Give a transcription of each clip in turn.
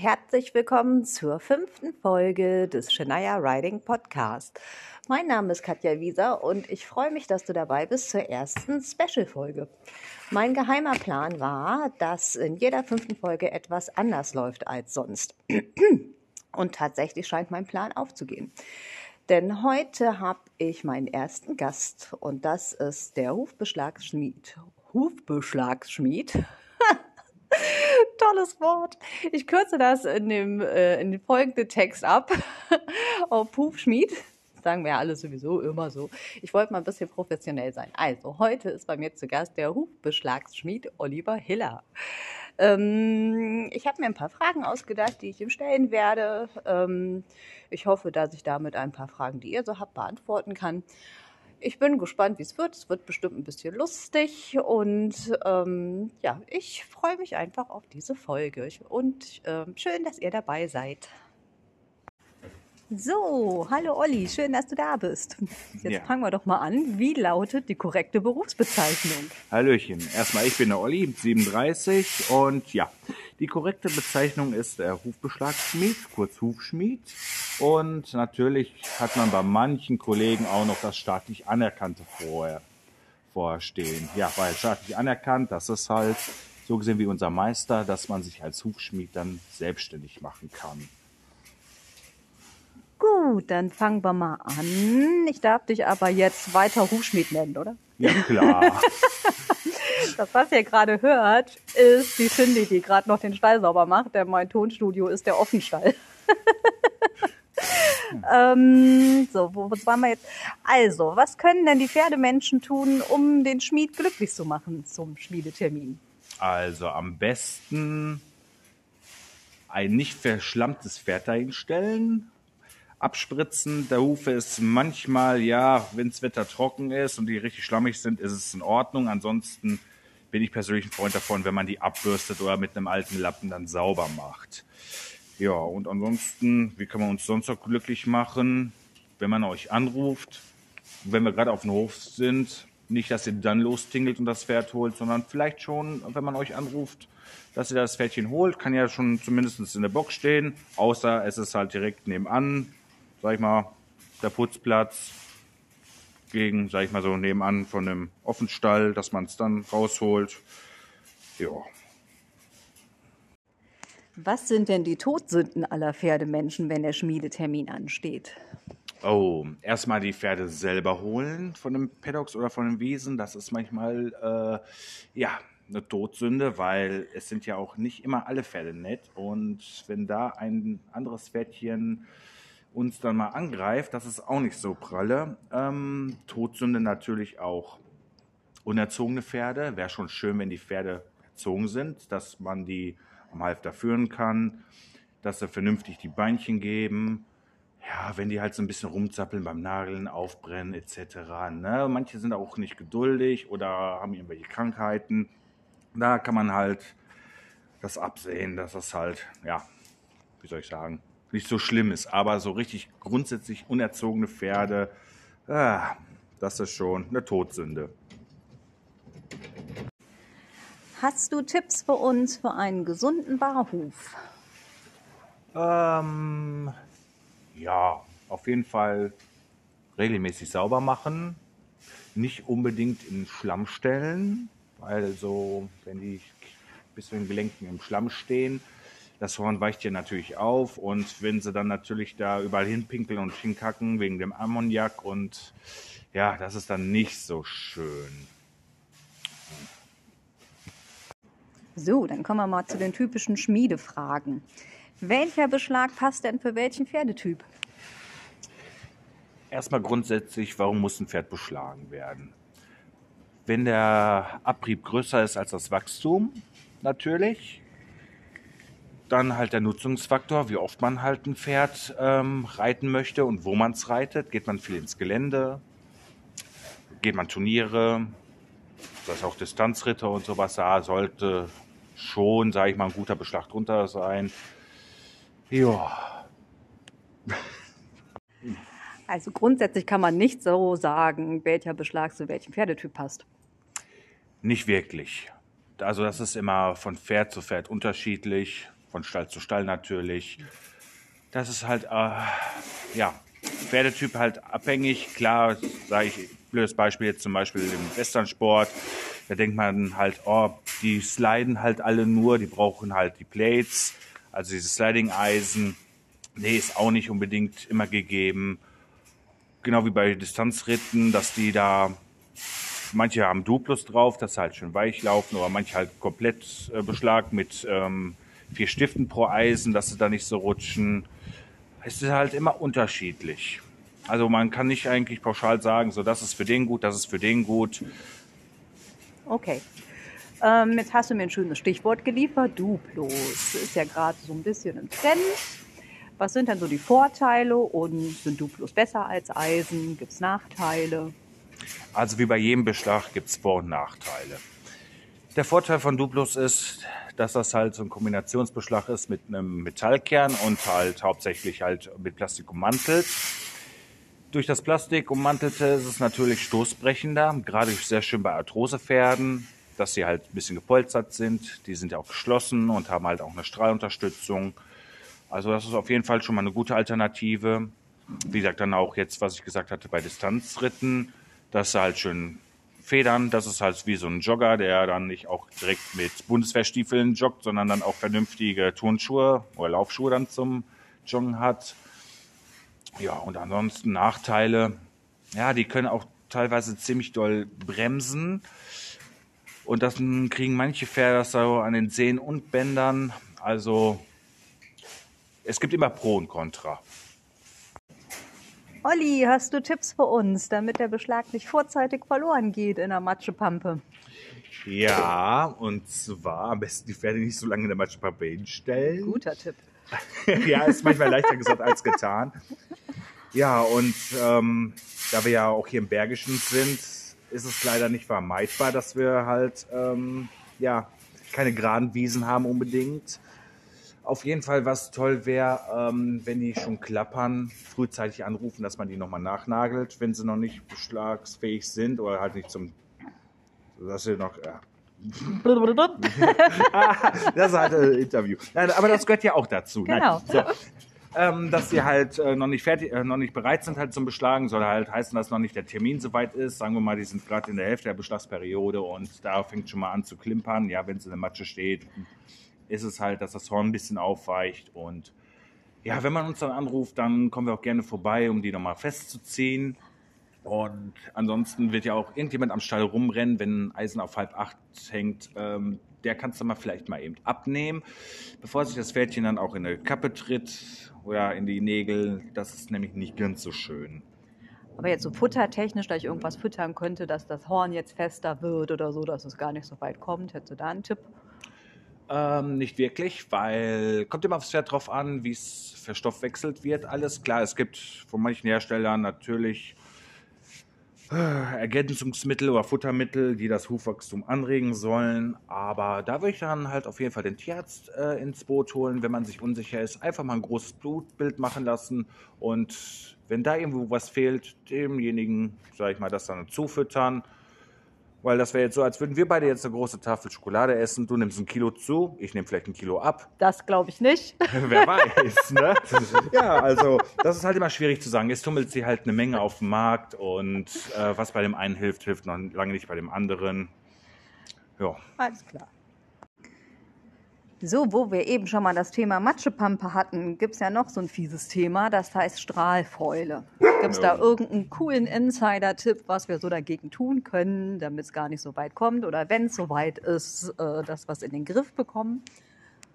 Herzlich willkommen zur fünften Folge des Shania Riding Podcast. Mein Name ist Katja Wieser und ich freue mich, dass du dabei bist zur ersten Special-Folge. Mein geheimer Plan war, dass in jeder fünften Folge etwas anders läuft als sonst. Und tatsächlich scheint mein Plan aufzugehen. Denn heute habe ich meinen ersten Gast und das ist der Hufbeschlagsschmied. Hufbeschlagsschmied Tolles Wort. Ich kürze das in dem, äh, in dem folgenden Text ab auf Hufschmied. Sagen wir ja alle sowieso immer so. Ich wollte mal ein bisschen professionell sein. Also, heute ist bei mir zu Gast der Hufbeschlagsschmied Oliver Hiller. Ähm, ich habe mir ein paar Fragen ausgedacht, die ich ihm stellen werde. Ähm, ich hoffe, dass ich damit ein paar Fragen, die ihr so habt, beantworten kann ich bin gespannt, wie es wird. Es wird bestimmt ein bisschen lustig und ähm, ja, ich freue mich einfach auf diese Folge und äh, schön, dass ihr dabei seid. So, hallo Olli, schön, dass du da bist. Jetzt ja. fangen wir doch mal an. Wie lautet die korrekte Berufsbezeichnung? Hallöchen. Erstmal, ich bin der Olli, 37 und ja, die korrekte Bezeichnung ist der Hufbeschlagsschmied, kurz Hufschmied. Und natürlich hat man bei manchen Kollegen auch noch das staatlich Anerkannte vorher vorstehen. Ja, weil staatlich anerkannt, das ist halt so gesehen wie unser Meister, dass man sich als Hufschmied dann selbstständig machen kann. Gut, dann fangen wir mal an. Ich darf dich aber jetzt weiter Hufschmied nennen, oder? Ja, klar. das, was ihr gerade hört, ist die Cindy, die gerade noch den Stall sauber macht, denn mein Tonstudio ist der Offenstall. ähm, so, wo waren wir jetzt? Also, was können denn die Pferdemenschen tun, um den Schmied glücklich zu machen zum Schmiedetermin? Also am besten ein nicht verschlammtes Pferd dahinstellen, abspritzen. Der Hufe ist manchmal, ja, wenn das Wetter trocken ist und die richtig schlammig sind, ist es in Ordnung. Ansonsten bin ich persönlich ein Freund davon, wenn man die abbürstet oder mit einem alten Lappen dann sauber macht. Ja, und ansonsten, wie kann man uns sonst noch glücklich machen, wenn man euch anruft, wenn wir gerade auf dem Hof sind, nicht, dass ihr dann lostingelt und das Pferd holt, sondern vielleicht schon, wenn man euch anruft, dass ihr das Pferdchen holt, kann ja schon zumindest in der Box stehen, außer es ist halt direkt nebenan, sag ich mal, der Putzplatz gegen, sag ich mal so, nebenan von einem Offenstall, dass man es dann rausholt. Ja. Was sind denn die Todsünden aller Pferdemenschen, wenn der Schmiedetermin ansteht? Oh, erstmal die Pferde selber holen von dem Paddocks oder von dem Wiesen. Das ist manchmal, äh, ja, eine Todsünde, weil es sind ja auch nicht immer alle Pferde nett. Und wenn da ein anderes Pferdchen uns dann mal angreift, das ist auch nicht so pralle. Ähm, Todsünde natürlich auch. Unerzogene Pferde, wäre schon schön, wenn die Pferde erzogen sind, dass man die am Halfter führen kann, dass sie vernünftig die Beinchen geben. Ja, wenn die halt so ein bisschen rumzappeln beim Nageln, aufbrennen etc. Ne? Manche sind auch nicht geduldig oder haben irgendwelche Krankheiten. Da kann man halt das absehen, dass das halt, ja, wie soll ich sagen, nicht so schlimm ist. Aber so richtig grundsätzlich unerzogene Pferde, ah, das ist schon eine Todsünde. Hast du Tipps für uns für einen gesunden Barhof? Ähm, ja, auf jeden Fall regelmäßig sauber machen. Nicht unbedingt in Schlamm stellen, weil so, wenn die bis zu den Gelenken im Schlamm stehen, das Horn weicht ja natürlich auf und wenn sie dann natürlich da überall hinpinkeln und hinkacken wegen dem Ammoniak und ja, das ist dann nicht so schön. So, dann kommen wir mal zu den typischen Schmiedefragen. Welcher Beschlag passt denn für welchen Pferdetyp? Erstmal grundsätzlich, warum muss ein Pferd beschlagen werden? Wenn der Abrieb größer ist als das Wachstum, natürlich, dann halt der Nutzungsfaktor, wie oft man halt ein Pferd ähm, reiten möchte und wo man es reitet. Geht man viel ins Gelände? Geht man Turniere? Das ist auch Distanzritte und sowas. Da sollte schon, sage ich mal, ein guter Beschlag drunter sein. Ja. Also grundsätzlich kann man nicht so sagen, welcher Beschlag zu welchem Pferdetyp passt. Nicht wirklich. also das ist immer von Pferd zu Pferd unterschiedlich, von Stall zu Stall natürlich. Das ist halt, äh, ja, Pferdetyp halt abhängig. Klar, sage ich, blödes Beispiel jetzt zum Beispiel im Westernsport. Da denkt man halt, oh, die sliden halt alle nur, die brauchen halt die Plates, also diese Sliding-Eisen. Nee, ist auch nicht unbedingt immer gegeben. Genau wie bei Distanzritten, dass die da, manche haben Duplus drauf, dass sie halt schön weich laufen, oder manche halt komplett äh, Beschlag mit ähm, vier Stiften pro Eisen, dass sie da nicht so rutschen. Es ist halt immer unterschiedlich. Also man kann nicht eigentlich pauschal sagen, so das ist für den gut, das ist für den gut. Okay. Ähm, jetzt hast du mir ein schönes Stichwort geliefert. Duplos ist ja gerade so ein bisschen im Trend. Was sind denn so die Vorteile und sind Duplos besser als Eisen? Gibt es Nachteile? Also wie bei jedem Beschlag gibt es Vor- und Nachteile. Der Vorteil von Duplos ist, dass das halt so ein Kombinationsbeschlag ist mit einem Metallkern und halt hauptsächlich halt mit Plastik ummantelt. Durch das Plastik ummantelte ist es natürlich stoßbrechender, gerade sehr schön bei Arthrosepferden, dass sie halt ein bisschen gepolstert sind. Die sind ja auch geschlossen und haben halt auch eine Strahlunterstützung. Also das ist auf jeden Fall schon mal eine gute Alternative. Wie gesagt, dann auch jetzt, was ich gesagt hatte, bei Distanzritten, dass sie halt schön federn. Das ist halt wie so ein Jogger, der dann nicht auch direkt mit Bundeswehrstiefeln joggt, sondern dann auch vernünftige Turnschuhe oder Laufschuhe dann zum Joggen hat. Ja, und ansonsten Nachteile. Ja, die können auch teilweise ziemlich doll bremsen. Und das kriegen manche Pferde so an den Sehnen und Bändern. Also es gibt immer Pro und Contra. Olli, hast du Tipps für uns, damit der Beschlag nicht vorzeitig verloren geht in der Matschepampe? Ja, und zwar am besten die Pferde nicht so lange in der Matschepampe hinstellen. Guter Tipp. ja, ist manchmal leichter gesagt als getan. Ja, und ähm, da wir ja auch hier im Bergischen sind, ist es leider nicht vermeidbar, dass wir halt ähm, ja keine geraden Wiesen haben unbedingt. Auf jeden Fall, was toll wäre, ähm, wenn die schon klappern, frühzeitig anrufen, dass man die nochmal nachnagelt, wenn sie noch nicht beschlagsfähig sind oder halt nicht zum, dass sie noch, ja. das ist halt ein Interview. Nein, aber das gehört ja auch dazu. Genau. Nein, so. ähm, dass sie halt äh, noch nicht fertig, äh, noch nicht bereit sind halt zum Beschlagen, soll halt heißen, dass noch nicht der Termin soweit ist. Sagen wir mal, die sind gerade in der Hälfte der Beschlagsperiode und da fängt schon mal an zu klimpern. Ja, wenn es in der Matsche steht, ist es halt, dass das Horn ein bisschen aufweicht und ja, wenn man uns dann anruft, dann kommen wir auch gerne vorbei, um die nochmal festzuziehen. Und ansonsten wird ja auch irgendjemand am Stall rumrennen, wenn ein Eisen auf halb acht hängt. Ähm, der kannst du mal vielleicht mal eben abnehmen, bevor sich das Pferdchen dann auch in eine Kappe tritt oder in die Nägel. Das ist nämlich nicht ganz so schön. Aber jetzt so futtertechnisch, da ich irgendwas füttern könnte, dass das Horn jetzt fester wird oder so, dass es gar nicht so weit kommt, hättest du da einen Tipp? Ähm, nicht wirklich, weil kommt immer aufs Pferd drauf an, wie es verstoffwechselt wird. Alles klar, es gibt von manchen Herstellern natürlich äh, Ergänzungsmittel oder Futtermittel, die das Hufwachstum anregen sollen. Aber da würde ich dann halt auf jeden Fall den Tierarzt äh, ins Boot holen, wenn man sich unsicher ist. Einfach mal ein großes Blutbild machen lassen und wenn da irgendwo was fehlt, demjenigen, sage ich mal, das dann zufüttern. Weil das wäre jetzt so, als würden wir beide jetzt eine große Tafel Schokolade essen. Du nimmst ein Kilo zu, ich nehme vielleicht ein Kilo ab. Das glaube ich nicht. Wer weiß, ne? Ja, also das ist halt immer schwierig zu sagen. Jetzt tummelt sie halt eine Menge auf dem Markt und äh, was bei dem einen hilft, hilft noch lange nicht bei dem anderen. Ja. Alles klar. So, wo wir eben schon mal das Thema Matschepampe hatten, gibt es ja noch so ein fieses Thema, das heißt Strahlfäule. Gibt es da irgendeinen coolen Insider-Tipp, was wir so dagegen tun können, damit es gar nicht so weit kommt oder wenn es so weit ist, äh, dass wir es in den Griff bekommen?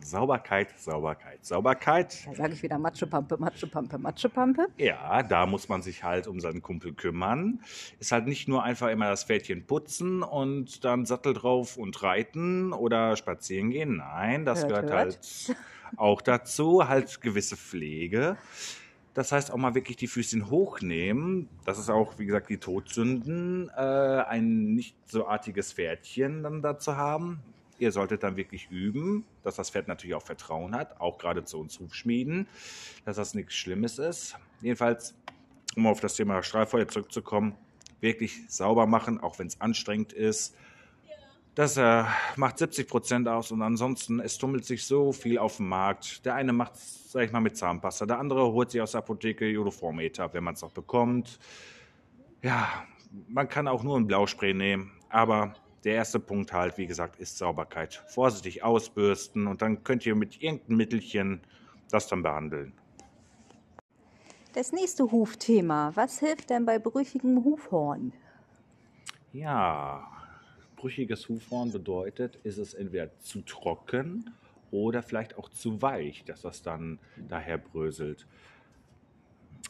Sauberkeit, Sauberkeit, Sauberkeit. Da sage ich wieder Matschepampe, Matschepampe, Matschepampe. Ja, da muss man sich halt um seinen Kumpel kümmern. Ist halt nicht nur einfach immer das Pferdchen putzen und dann Sattel drauf und reiten oder spazieren gehen. Nein, das Hört, gehört hört. halt auch dazu, halt gewisse Pflege. Das heißt auch mal wirklich die Füßchen hochnehmen. Das ist auch, wie gesagt, die Todsünden, äh, ein nicht so artiges Pferdchen dann dazu haben. Ihr solltet dann wirklich üben, dass das Pferd natürlich auch Vertrauen hat, auch gerade zu uns Rufschmieden, dass das nichts Schlimmes ist. Jedenfalls, um auf das Thema Strahlfeuer zurückzukommen, wirklich sauber machen, auch wenn es anstrengend ist. Das äh, macht 70 Prozent aus und ansonsten, es tummelt sich so viel auf dem Markt. Der eine macht, sag ich mal, mit Zahnpasta, der andere holt sich aus der Apotheke Jodoformeter, wenn man es noch bekommt. Ja, man kann auch nur ein Blauspray nehmen, aber der erste Punkt halt, wie gesagt, ist Sauberkeit. Vorsichtig ausbürsten und dann könnt ihr mit irgendeinem Mittelchen das dann behandeln. Das nächste Hufthema. Was hilft denn bei brüchigem Hufhorn? Ja, brüchiges Hufhorn bedeutet, ist es entweder zu trocken oder vielleicht auch zu weich, dass das dann daher bröselt.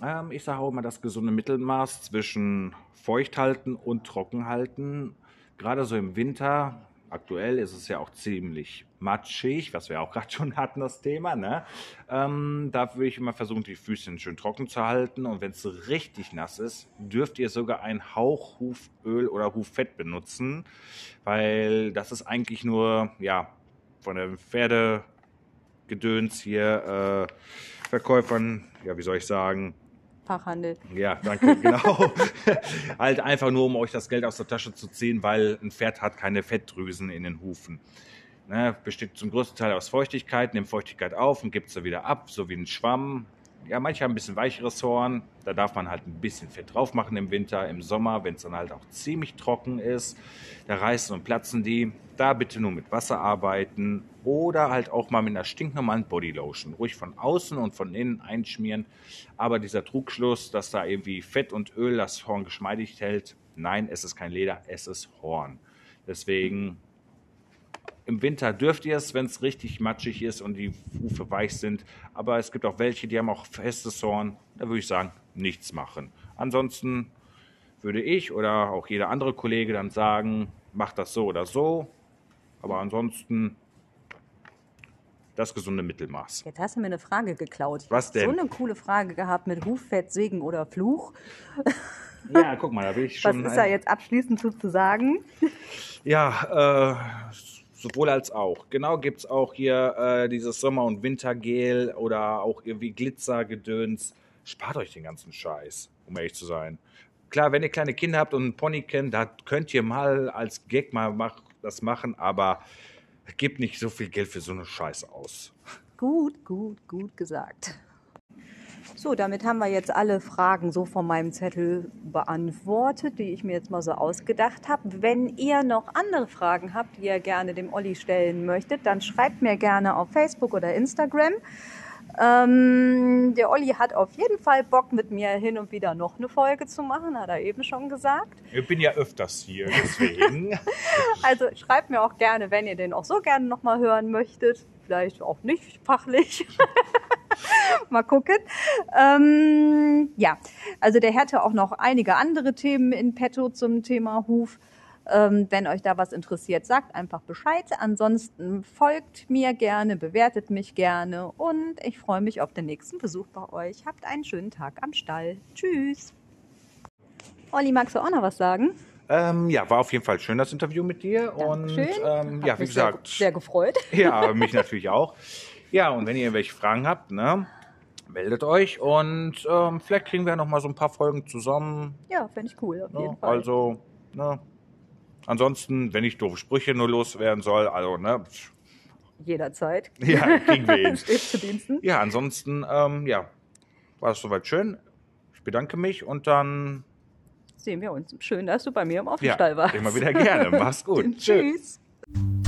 Ähm, ich sage auch immer das gesunde Mittelmaß zwischen Feuchthalten und Trockenhalten. Gerade so im Winter, aktuell ist es ja auch ziemlich matschig, was wir auch gerade schon hatten, das Thema. Ne? Ähm, da würde ich immer versuchen, die Füßchen schön trocken zu halten. Und wenn es richtig nass ist, dürft ihr sogar ein Hauch Huföl oder Huffett benutzen, weil das ist eigentlich nur, ja, von der Pferdegedöns hier äh, Verkäufern, ja, wie soll ich sagen, Fachhandel. Ja, danke, genau. halt einfach nur, um euch das Geld aus der Tasche zu ziehen, weil ein Pferd hat keine Fettdrüsen in den Hufen. Ne, besteht zum größten Teil aus Feuchtigkeit, nimmt Feuchtigkeit auf und gibt sie wieder ab, so wie ein Schwamm. Ja, manche haben ein bisschen weicheres Horn, da darf man halt ein bisschen Fett drauf machen im Winter, im Sommer, wenn es dann halt auch ziemlich trocken ist, da reißen und platzen die. Da bitte nur mit Wasser arbeiten oder halt auch mal mit einer stinknormalen Bodylotion. Ruhig von außen und von innen einschmieren. Aber dieser Trugschluss, dass da irgendwie Fett und Öl das Horn geschmeidig hält, nein, es ist kein Leder, es ist Horn. Deswegen im Winter dürft ihr es, wenn es richtig matschig ist und die Hufe weich sind. Aber es gibt auch welche, die haben auch festes Horn. Da würde ich sagen, nichts machen. Ansonsten würde ich oder auch jeder andere Kollege dann sagen, macht das so oder so. Aber ansonsten das gesunde Mittelmaß. Jetzt hast du mir eine Frage geklaut. Ich Was denn? So eine coole Frage gehabt mit Huffett, Segen oder Fluch. Ja, guck mal, da will ich Was schon. ist da jetzt abschließend zu, zu sagen? Ja, äh, sowohl als auch. Genau gibt es auch hier äh, dieses Sommer- und Wintergel oder auch irgendwie Glitzergedöns. Spart euch den ganzen Scheiß, um ehrlich zu sein. Klar, wenn ihr kleine Kinder habt und einen Pony kennt, da könnt ihr mal als Gag mal mach, das machen, aber gebt nicht so viel Geld für so eine Scheiße aus. Gut, gut, gut gesagt. So, damit haben wir jetzt alle Fragen so von meinem Zettel beantwortet, die ich mir jetzt mal so ausgedacht habe. Wenn ihr noch andere Fragen habt, die ihr gerne dem Olli stellen möchtet, dann schreibt mir gerne auf Facebook oder Instagram. Ähm, der Olli hat auf jeden Fall Bock, mit mir hin und wieder noch eine Folge zu machen, hat er eben schon gesagt. Ich bin ja öfters hier, deswegen. Also schreibt mir auch gerne, wenn ihr den auch so gerne nochmal hören möchtet. Vielleicht auch nicht fachlich. mal gucken. Ähm, ja, also der hätte auch noch einige andere Themen in petto zum Thema Huf. Ähm, wenn euch da was interessiert, sagt einfach Bescheid. Ansonsten folgt mir gerne, bewertet mich gerne und ich freue mich auf den nächsten Besuch bei euch. Habt einen schönen Tag am Stall. Tschüss. Olli, magst du auch noch was sagen? ähm, ja, war auf jeden Fall schön, das Interview mit dir. Dankeschön. Und ähm, ja, wie mich sehr- gesagt. Sehr gefreut. Ja, mich natürlich auch. Ja, und wenn ihr irgendwelche Fragen habt, ne, meldet euch und ähm, vielleicht kriegen wir noch mal so ein paar Folgen zusammen. Ja, finde ich cool, auf Ne? jeden Fall. Also, ne. Ansonsten, wenn ich doofe Sprüche nur loswerden soll, also, ne, Jederzeit. ja, kriegen wir. Steht zu Diensten. Ja, ansonsten, ähm, ja, war es soweit schön. Ich bedanke mich und dann, Sehen wir uns. Schön, dass du bei mir im ja, Offenstall warst. immer wieder gerne. Mach's gut. Tschüss. Tschüss.